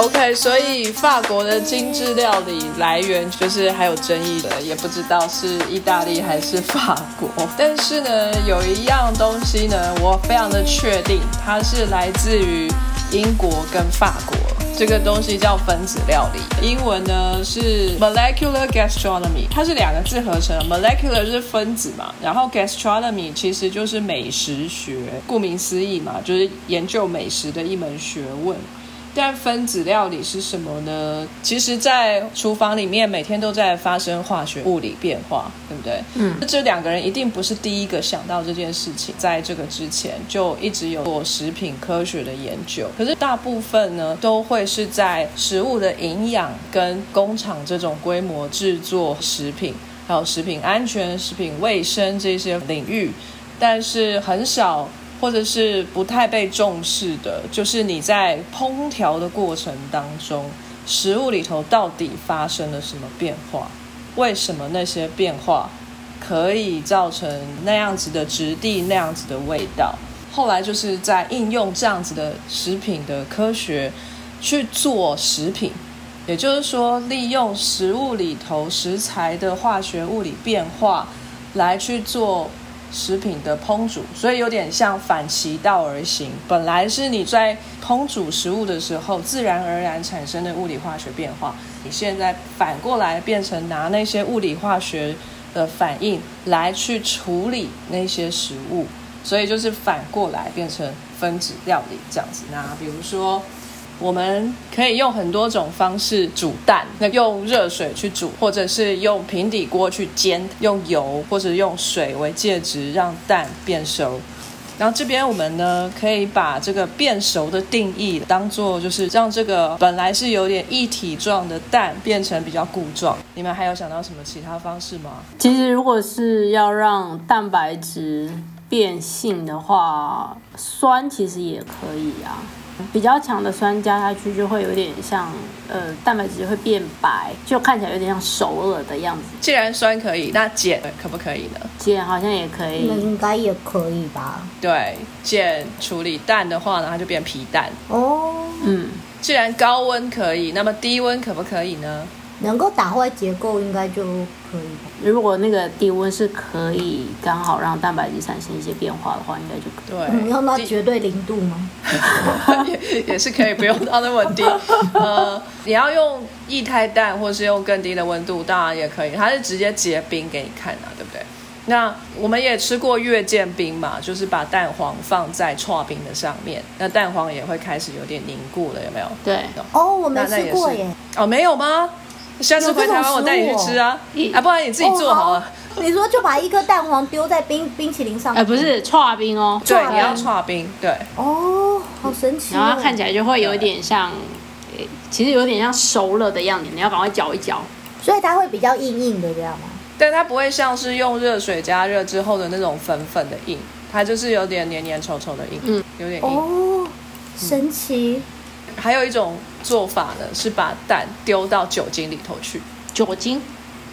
OK，所以法国的精致料理来源就是还有争议的，也不知道是意大利还是法国。但是呢，有一样东西呢，我非常的确定，它是来自于英国跟法国。这个东西叫分子料理，英文呢是 molecular gastronomy，它是两个字合成。molecular 是分子嘛，然后 gastronomy 其实就是美食学，顾名思义嘛，就是研究美食的一门学问。但分子料理是什么呢？其实，在厨房里面每天都在发生化学物理变化，对不对？嗯，这两个人一定不是第一个想到这件事情，在这个之前就一直有做食品科学的研究。可是大部分呢，都会是在食物的营养跟工厂这种规模制作食品，还有食品安全、食品卫生这些领域，但是很少。或者是不太被重视的，就是你在烹调的过程当中，食物里头到底发生了什么变化？为什么那些变化可以造成那样子的质地、那样子的味道？后来就是在应用这样子的食品的科学去做食品，也就是说，利用食物里头食材的化学物理变化来去做。食品的烹煮，所以有点像反其道而行。本来是你在烹煮食物的时候自然而然产生的物理化学变化，你现在反过来变成拿那些物理化学的反应来去处理那些食物，所以就是反过来变成分子料理这样子。那比如说。我们可以用很多种方式煮蛋，那用热水去煮，或者是用平底锅去煎，用油或者用水为介质让蛋变熟。然后这边我们呢，可以把这个变熟的定义当做就是让这个本来是有点一体状的蛋变成比较固状。你们还有想到什么其他方式吗？其实如果是要让蛋白质变性的话，酸其实也可以啊。比较强的酸加下去，就会有点像，呃，蛋白质会变白，就看起来有点像熟了的样子。既然酸可以，那碱可不可以呢？碱好像也可以，那应该也可以吧？对，碱处理蛋的话呢，它就变皮蛋。哦，嗯，既然高温可以，那么低温可不可以呢？能够打坏结构，应该就可以。如果那个低温是可以刚好让蛋白质产生一些变化的话，应该就可以。对，用到绝对零度吗？也 也是可以，不用到那么低。呃，你要用液态氮，或是用更低的温度，当然也可以。它是直接结冰给你看啊，对不对？那我们也吃过月见冰嘛，就是把蛋黄放在搓冰的上面，那蛋黄也会开始有点凝固了，有没有？对。哦，我没吃过耶。哦，没有吗？下次回台湾我带你去吃啊！啊，不然你自己做好了。你说就把一颗蛋黄丢在冰冰淇淋上？哎，不是，搓冰哦。对，你要搓冰。对。哦，好神奇。然后看起来就会有点像，其实有点像熟了的样子。你要赶快搅一搅。所以它会比较硬硬的，这样吗？但它不会像是用热水加热之后的那种粉粉的硬，它就是有点黏黏稠稠的硬，嗯，有点硬。哦，神奇。还有一种做法呢，是把蛋丢到酒精里头去。酒精，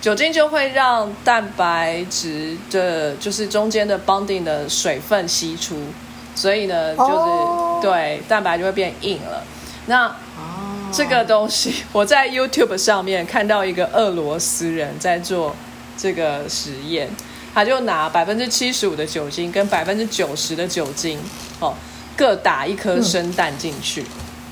酒精就会让蛋白质的，就是中间的 bonding 的水分析出，所以呢，就是对蛋白就会变硬了。那这个东西，我在 YouTube 上面看到一个俄罗斯人在做这个实验，他就拿百分之七十五的酒精跟百分之九十的酒精，哦，各打一颗生蛋进去。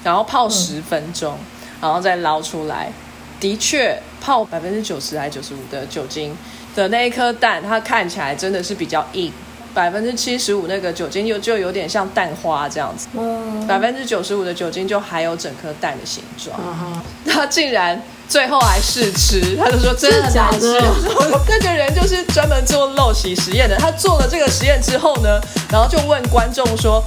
然后泡十分钟，然后再捞出来。的确，泡百分之九十还九十五的酒精的那一颗蛋，它看起来真的是比较硬。百分之七十五那个酒精就就有点像蛋花这样子。嗯。百分之九十五的酒精就还有整颗蛋的形状。他竟然最后还试吃，他就说真的假的？那个人就是专门做陋习实验的。他做了这个实验之后呢，然后就问观众说。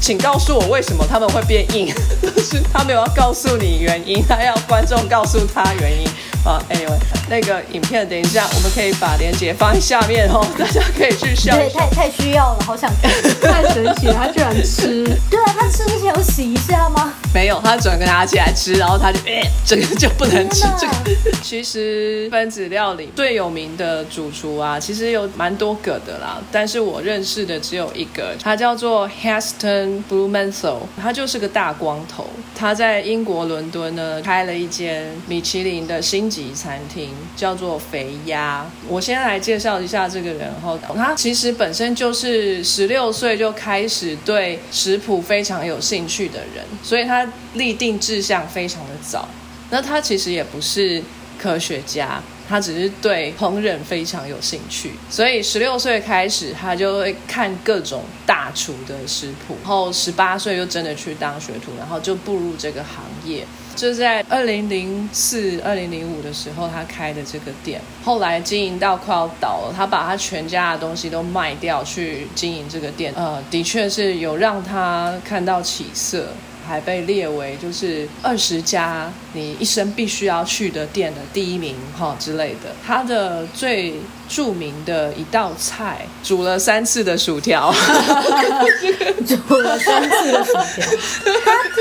请告诉我为什么他们会变硬？就 是他没有要告诉你原因，他要观众告诉他原因。啊，anyway，那个影片等一下我们可以把链接放在下面哦，大家可以去笑对，太太需要了，好想看。太神奇了，他居然吃。对啊，他吃之前有洗一下吗？没有，他转跟他起来吃，然后他就，哎、这个就不能吃这个。其实分子料理最有名的主厨啊，其实有蛮多个的啦，但是我认识的只有一个，他叫做 Heston Blumenthal，他就是个大光头，他在英国伦敦呢开了一间米其林的星级餐厅，叫做肥鸭。我先来介绍一下这个人后，他其实本身就是十六岁就开始对食谱非常有兴趣的人，所以他立定志向非常的早。那他其实也不是科学家，他只是对烹饪非常有兴趣，所以十六岁开始，他就会看各种大厨的食谱，然后十八岁就真的去当学徒，然后就步入这个行业。就在二零零四、二零零五的时候，他开的这个店，后来经营到快要倒了，他把他全家的东西都卖掉去经营这个店，呃，的确是有让他看到起色。还被列为就是二十家你一生必须要去的店的第一名哈之类的。它的最著名的一道菜，煮了三次的薯条，煮了三次的薯条，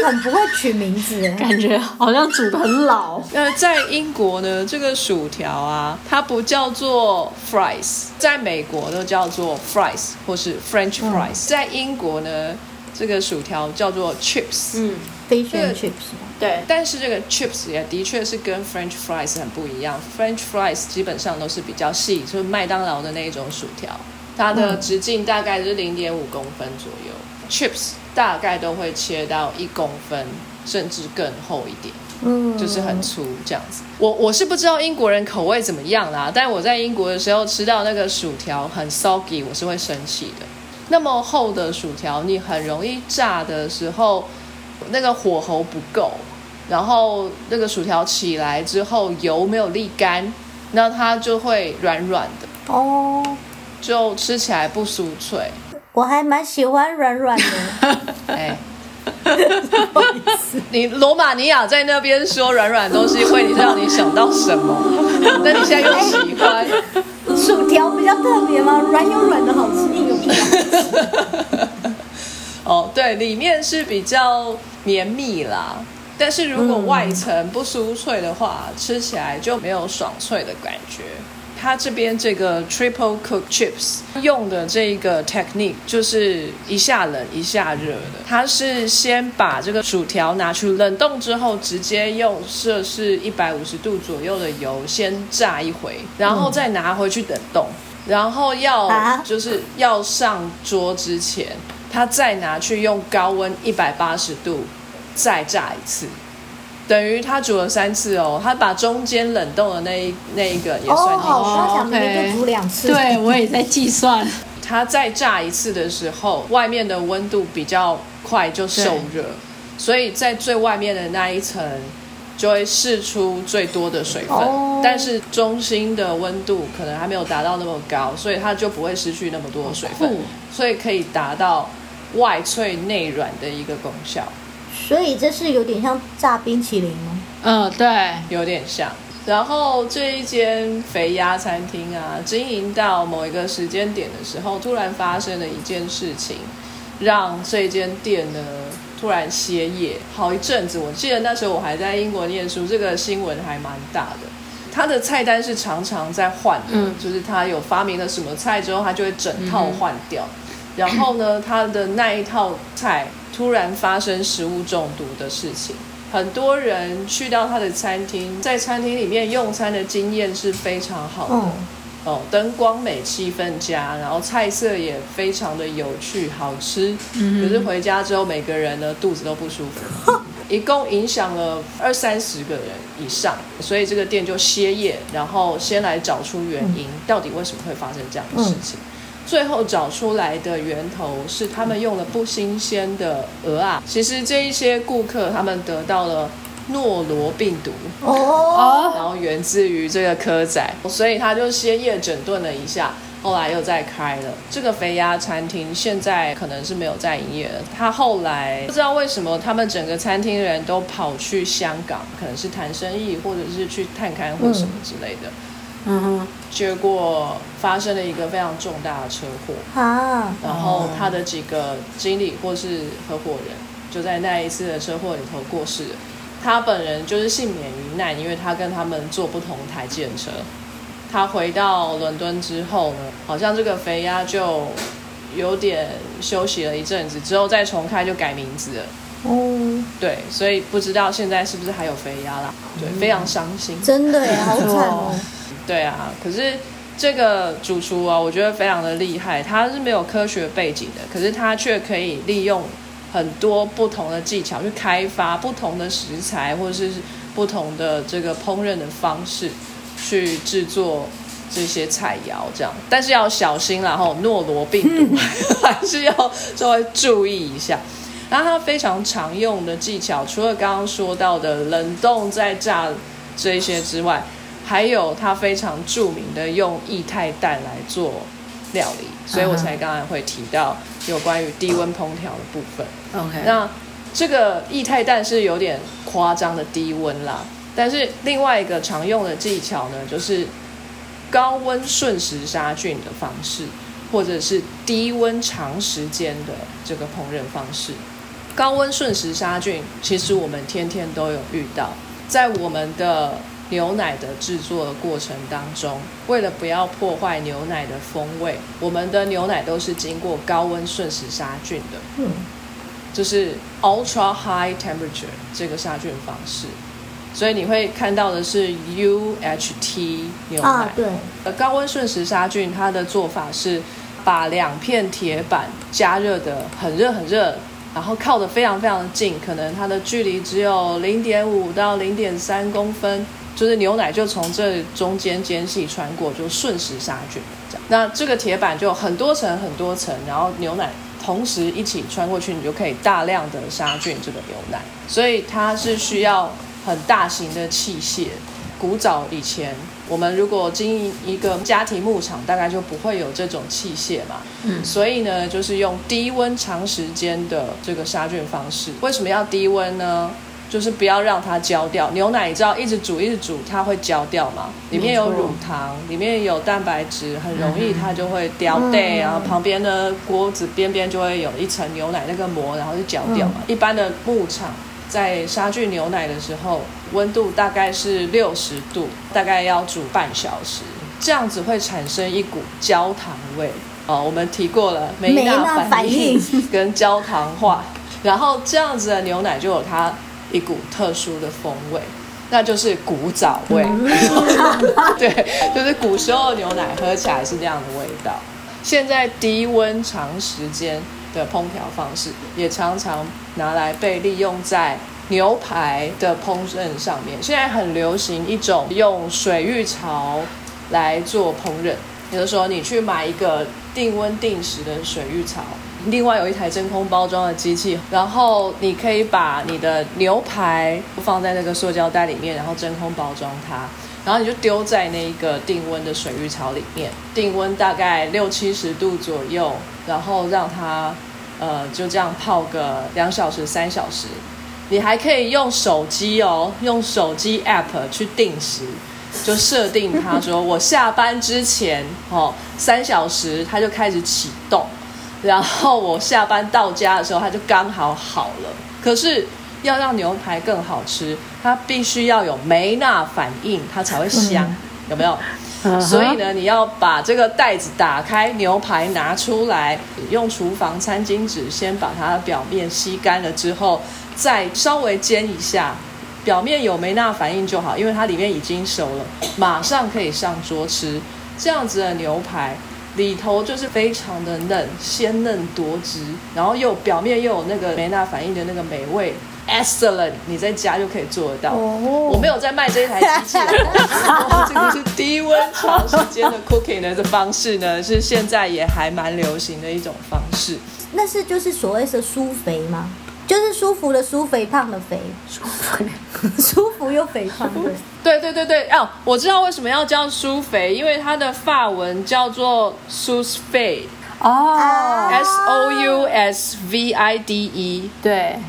他很不会取名字哎。感觉好像煮的很老。那在英国呢，这个薯条啊，它不叫做 fries，在美国都叫做 fries 或是 French fries，、在英国呢，这个薯条叫做 chips。嗯个 and chips？对，但是这个 chips 也的确是跟 French fries 很不一样。French fries 基本上都是比较细，就是麦当劳的那一种薯条，它的直径大概是零点五公分左右。chips 大概都会切到一公分，甚至更厚一点。嗯，就是很粗这样子。我我是不知道英国人口味怎么样啦，但我在英国的时候吃到那个薯条很 soggy，我是会生气的。那么厚的薯条，你很容易炸的时候，那个火候不够，然后那个薯条起来之后油没有沥干，那它就会软软的，哦，就吃起来不酥脆。我还蛮喜欢软软的。哎。你罗马尼亚在那边说软软的东西会让你想到什么？那你现在又喜欢？薯条比较特别吗？软有软的好吃，硬有硬的好吃。哦，对，里面是比较绵密啦，但是如果外层不酥脆的话，吃起来就没有爽脆的感觉。它这边这个 triple cook chips 用的这个 technique 就是一下冷一下热的，它是先把这个薯条拿去冷冻之后，直接用摄氏一百五十度左右的油先炸一回，然后再拿回去冷冻，然后要啊就是要上桌之前，他再拿去用高温一百八十度再炸一次，等于他煮了三次哦。他把中间冷冻的那一那一个也哦，算进去。好，他想明明 OK 就煮两次。对我也在计算。他再炸一次的时候，外面的温度比较快就受热，所以在最外面的那一层就会释出最多的水分，哦但是中心的温度可能还没有达到那么高，所以它就不会失去那么多的水分，所以可以达到外脆内软的一个功效，所以这是有点像炸冰淇淋吗？嗯，对，有点像。然后这一间肥鸭餐厅啊，经营到某一个时间点的时候，突然发生了一件事情，让这间店呢突然歇业好一阵子。我记得那时候我还在英国念书，这个新闻还蛮大的。他的菜单是常常在换的，嗯就是他有发明了什么菜之后，他就会整套换掉。然后呢，他的那一套菜突然发生食物中毒的事情，很多人去到他的餐厅，在餐厅里面用餐的经验是非常好的。嗯，哦，灯光美，气氛佳，然后菜色也非常的有趣，好吃。可是回家之后，每个人呢肚子都不舒服，一共影响了二三十个人以上，所以这个店就歇业，然后先来找出原因，到底为什么会发生这样的事情。最后找出来的源头是他们用了不新鲜的鹅啊，其实这一些顾客他们得到了诺罗病毒，哦，哦，然后源自于这个蚵仔，所以他就先业整顿了一下，后来又再开了这个肥鸭餐厅，现在可能是没有在营业了。他后来不知道为什么，他们整个餐厅人都跑去香港，可能是谈生意，或者是去探勘或什么之类的。嗯哼，结果发生了一个非常重大的车祸，啊，然后他的几个经理或是合伙人就在那一次的车祸里头过世了。他本人就是幸免于难，因为他跟他们坐不同台计程车。他回到伦敦之后呢，好像这个肥鸭就有点休息了一阵子，之后再重开就改名字了。哦，对，所以不知道现在是不是还有肥鸭啦？对，非常伤心。真的耶，好惨哦。对啊，可是这个主厨啊，我觉得非常的厉害，他是没有科学背景的，可是他却可以利用很多不同的技巧去开发不同的食材，或者是不同的这个烹饪的方式，去制作这些菜肴，这样。但是要小心啦，然后诺罗病毒 还是要稍微注意一下。然后它非常常用的技巧，除了刚刚说到的冷冻再炸这一些之外，还有它非常著名的用液态氮来做料理，所以我才刚才会提到有关于低温烹调的部分。OK，那这个液态氮是有点夸张的低温啦，但是另外一个常用的技巧呢，就是高温瞬时杀菌的方式，或者是低温长时间的这个烹饪方式。高温瞬时杀菌，其实我们天天都有遇到，在我们的牛奶的制作的过程当中，为了不要破坏牛奶的风味，我们的牛奶都是经过高温瞬时杀菌的。嗯，就是 ultra high temperature 这个杀菌方式，所以你会看到的是 UHT 牛奶。啊，对，呃，高温瞬时杀菌，它的做法是把两片铁板加热的很热很热，然后靠得非常非常的近，可能它的距离只有零点五到零点三公分，就是牛奶就从这中间间隙穿过，就瞬时杀菌这样。那这个铁板就很多层很多层，然后牛奶同时一起穿过去，你就可以大量的杀菌这个牛奶，所以它是需要很大型的器械。古早以前，我们如果经营一个家庭牧场，大概就不会有这种器械嘛。嗯所以呢，就是用低温长时间的这个杀菌方式。为什么要低温呢？就是不要让它焦掉。牛奶你知道，一直煮一直煮，它会焦掉嘛。里面有乳糖，里面有蛋白质，很容易它就会掉嗯带，然后旁边的锅子边边就会有一层牛奶那个膜，然后就焦掉嘛。一般的牧场在杀菌牛奶的时候，温度大概是六十度，大概要煮半小时，这样子会产生一股焦糖味。哦，我们提过了梅梅纳纳反应跟焦糖化，然后这样子的牛奶就有它一股特殊的风味，那就是古早味。对，就是古时候牛奶喝起来是这样的味道。现在低温长时间的烹调方式，也常常拿来被利用在牛排的烹饪上面。现在很流行一种用水浴槽来做烹饪，比如说你去买一个定温定时的水浴槽，另外有一台真空包装的机器，然后你可以把你的牛排放在那个塑胶袋里面，然后真空包装它。然后你就丢在那个定温的水浴槽里面，定温大概六七十度左右，然后让它呃就这样泡个两小时、三小时。你还可以用手机哦，用手机 app 去定时，就设定它说我下班之前哦三小时，它就开始启动，然后我下班到家的时候，它就刚好好了。可是要让牛排更好吃，它必须要有梅纳反应，它才会香，有没有？嗯所以呢，你要把这个袋子打开，牛排拿出来，用厨房餐巾纸先把它的表面吸干了之后，再稍微煎一下，表面有梅纳反应就好，因为它里面已经熟了，马上可以上桌吃。这样子的牛排里头就是非常的嫩，鲜嫩多汁，然后又表面又有那个梅纳反应的那个美味，excellent！你在家就可以做得到。哦我没有在卖这一台机器这个是低温长时间的 cooking 的这方式呢，是现在也还蛮流行的一种方式。那是就是所谓的苏肥吗？就是舒服的舒，肥胖的肥，舒服。舒服又肥胖，对。对对对对，哦，我知道为什么要叫舒肥，因为它的发文叫做 s u s f e 哦，，S O U S V I D E，对，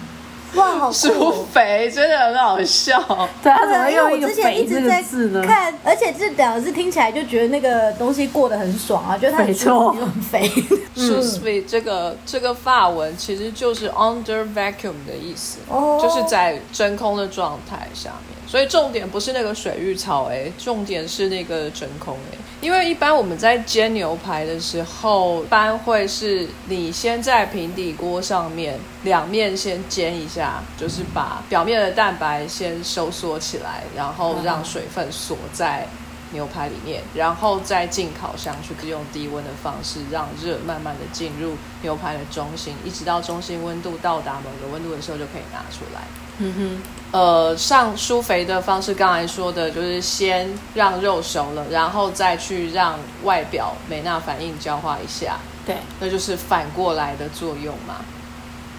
哇，好酷苏哦！肥真的很好笑。对，啊怎么对，因为用一个我之前“肥”这个一直在字呢？看，而且这两个字听起来就觉得那个东西过得很爽啊，觉得它很没错舒服很肥。s v 这个这个发文其实就是 under vacuum 的意思，哦就是在真空的状态下面。所以重点不是那个水浴槽哎、重点是那个真空哎、因为一般我们在煎牛排的时候，一般会是你先在平底锅上面两面先煎一下，就是把表面的蛋白先收缩起来，然后让水分锁在牛排里面，然后再进烤箱去用低温的方式，让热慢慢的进入牛排的中心，一直到中心温度到达某个温度的时候就可以拿出来。嗯哼，呃，上疏肥的方式，刚才说的就是先让肉熟了，然后再去让外表美纳反应焦化一下，对，那就是反过来的作用嘛。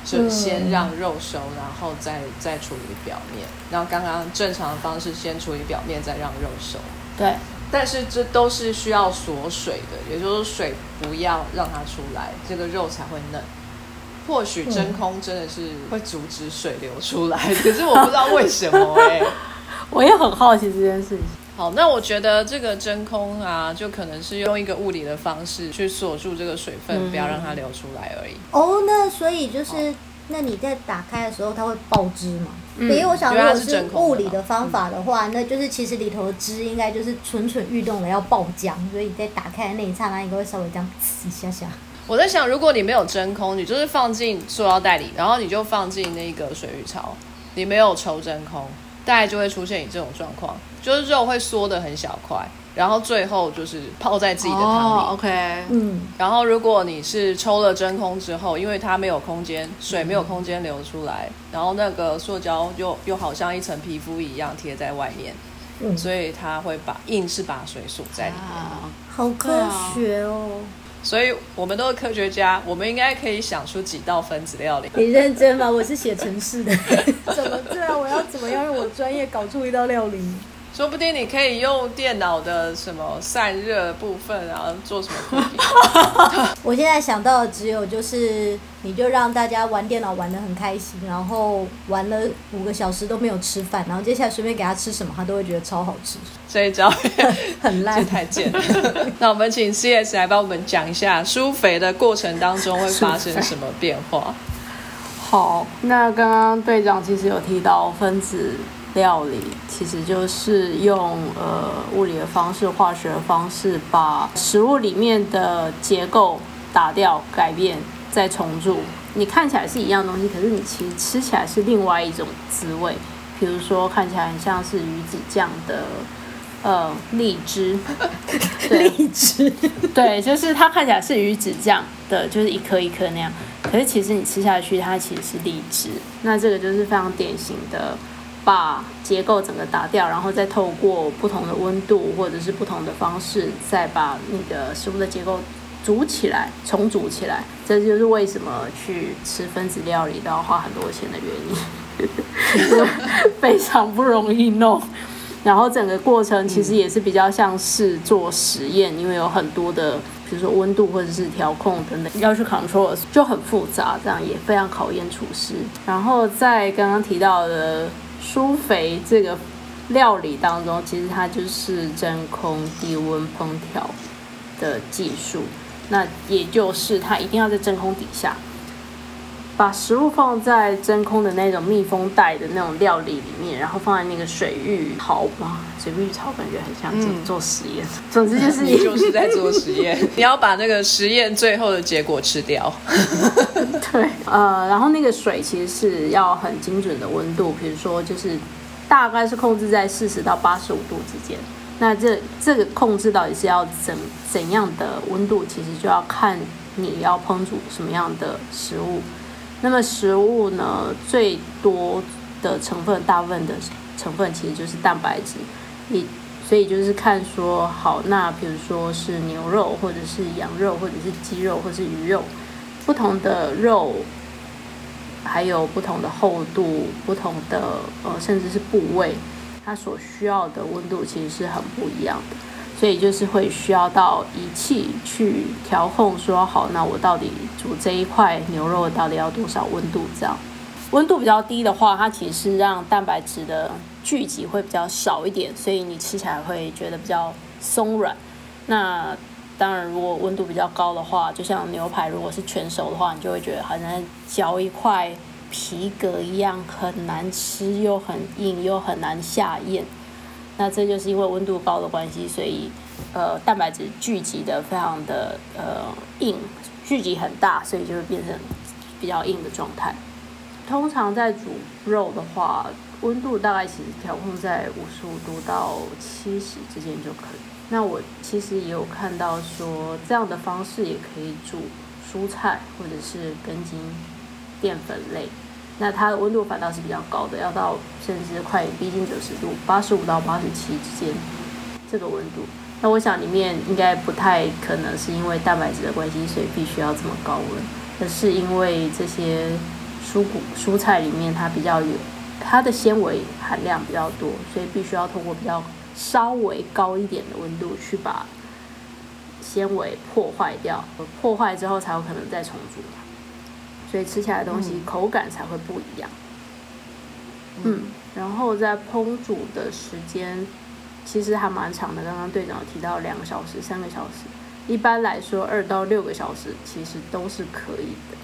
就先让肉熟，然后再再处理表面。然后刚刚正常的方式，先处理表面，再让肉熟。对，但是这都是需要锁水的，也就是水不要让它出来，这个肉才会嫩。或许真空真的是会阻止水流出来，可是我不知道为什么哎、我也很好奇这件事情。好，那我觉得这个真空啊，就可能是用一个物理的方式去锁住这个水分，不要让它流出来而已。哦，那所以就是，那你在打开的时候它会爆汁吗？嗯因为我想，如果是是真空的物理的方法的话，那就是其实里头的汁应该就是蠢蠢欲动的要爆浆，所以你在打开的那一刹那，应该会稍微这样呲一下下。我在想，如果你没有真空，你就是放进塑料袋里，然后你就放进那个水浴槽，你没有抽真空，大概就会出现你这种状况，就是肉会缩的很小块，然后最后就是泡在自己的汤里。哦，OK，嗯，然后，如果你是抽了真空之后，因为它没有空间，水没有空间流出来，然后那个塑胶又又好像一层皮肤一样贴在外面，嗯所以它会把硬是把水锁在里面。啊，好科学哦！所以我们都是科学家，我们应该可以想出几道分子料理。你认真吗？我是写程式的，怎么对啊？我要怎么样用我专业搞出一道料理？说不定你可以用电脑的什么散热部分啊，做什么 我现在想到的只有就是，你就让大家玩电脑玩的很开心，然后玩了五个小时都没有吃饭，然后接下来随便给他吃什么，他都会觉得超好吃，这一招 很烂这。太贱了。那我们请 CS 来帮我们讲一下疏肥的过程当中会发生什么变化。好，那刚刚队长其实有提到分子料理，其实就是用呃物理的方式、化学的方式，把食物里面的结构打掉、改变，再重铸。你看起来是一样东西，可是你其实吃起来是另外一种滋味。比如说，看起来很像是鱼子酱的呃荔枝，对，荔枝，对，就是它看起来是鱼子酱的，就是一颗一颗那样。可是其实你吃下去，它其实是荔枝。那这个就是非常典型的，把结构整个打掉，然后再透过不同的温度或者是不同的方式，再把你的食物的结构煮起来、重组起来。这就是为什么去吃分子料理都要花很多钱的原因，非常不容易弄。然后整个过程其实也是比较像是做实验，因为有很多的，比如说温度或者是调控等等要去 control，就很复杂，这样也非常考验厨师。然后在刚刚提到的苏肥这个料理当中，其实它就是真空低温烹调的技术，那也就是它一定要在真空底下。把食物放在真空的那种密封袋的那种料理里面，然后放在那个水浴槽吧，水浴槽感觉很像做、嗯做实验。总之就是你就是在做实验，你要把那个实验最后的结果吃掉。对，呃，然后那个水其实是要很精准的温度，比如说就是大概是控制在四十到八十五度之间。那这这个控制到底是要怎怎样的温度，其实就要看你要烹煮什么样的食物。那么食物呢，最多的成分，大部分的成分其实就是蛋白质，你所以就是看说，好，那比如说是牛肉，或者是羊肉，或者是鸡肉，或者是鱼肉，不同的肉还有不同的厚度、不同的呃，甚至是部位，它所需要的温度其实是很不一样的。所以就是会需要到仪器去调控，说好，那我到底煮这一块牛肉到底要多少温度？这样温度比较低的话，它其实是让蛋白质的聚集会比较少一点，所以你吃起来会觉得比较松软。那当然，如果温度比较高的话，就像牛排如果是全熟的话，你就会觉得好像嚼一块皮革一样，很难吃，又很硬，又很难下咽。那这就是因为温度高的关系，所以呃蛋白质聚集的非常的呃硬，聚集很大，所以就会变成比较硬的状态。通常在煮肉的话，温度大概其实调控在五十五度到七十之间就可以。那我其实也有看到说，这样的方式也可以煮蔬菜或者是根茎淀粉类。那它的温度反倒是比较高的，要到甚至快逼近九十度，八十五到八十七之间这个温度。那我想里面应该不太可能是因为蛋白质的关系，所以必须要这么高温，而是因为这些蔬果蔬菜里面它比较有它的纤维含量比较多，所以必须要通过比较稍微高一点的温度去把纤维破坏掉，破坏之后才有可能再重组。所以吃起来的东西口感才会不一样。嗯，然后在烹煮的时间其实还蛮长的，刚刚队长提到两个小时、三个小时，一般来说二到六个小时其实都是可以的。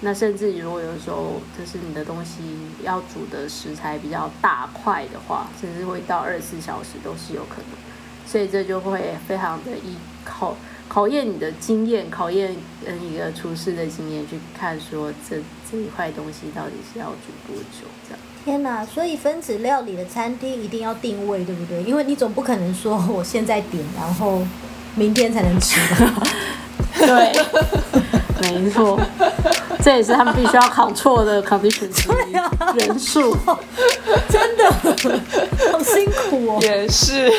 那甚至如果有时候就是你的东西要煮的食材比较大块的话，甚至会到二十四小时都是有可能。所以这就会非常的依靠。考验你的经验，考验嗯一个厨师的经验，去看说这这一块东西到底是要煮多久这样。天哪！所以分子料理的餐厅一定要定位，对不对？因为你总不可能说我现在点，然后明天才能吃吧。对，没错。这也是他们必须要考错的 condition 之一，人数，真的好辛苦哦。也是，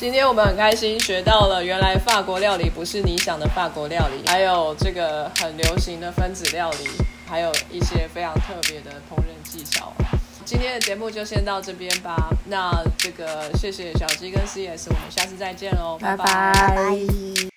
今天我们很开心学到了，原来法国料理不是你想的法国料理，还有这个很流行的分子料理，还有一些非常特别的烹饪技巧。今天的节目就先到这边吧。那这个谢谢小鸡跟 CS，我们下次再见喽，拜拜。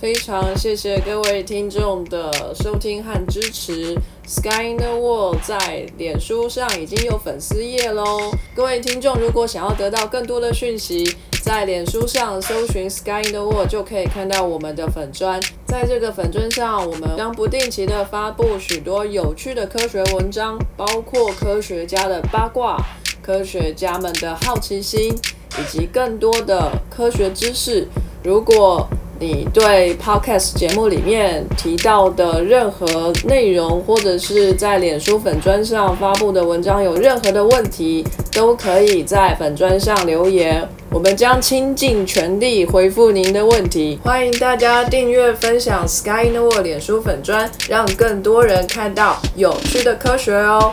非常谢谢各位听众的收听和支持。Sky in the World 在脸书上已经有粉丝页喽。各位听众，如果想要得到更多的讯息，在脸书上搜寻 Sky in the World 就可以看到我们的粉砖。在这个粉砖上，我们将不定期的发布许多有趣的科学文章，包括科学家的八卦、科学家们的好奇心，以及更多的科学知识。如果你对 podcast 节目里面提到的任何内容，或者是在脸书粉砖上发布的文章有任何的问题，都可以在粉砖上留言，我们将倾尽全力回复您的问题。欢迎大家订阅、分享 Sky in the World 脸书粉砖，让更多人看到有趣的科学哦。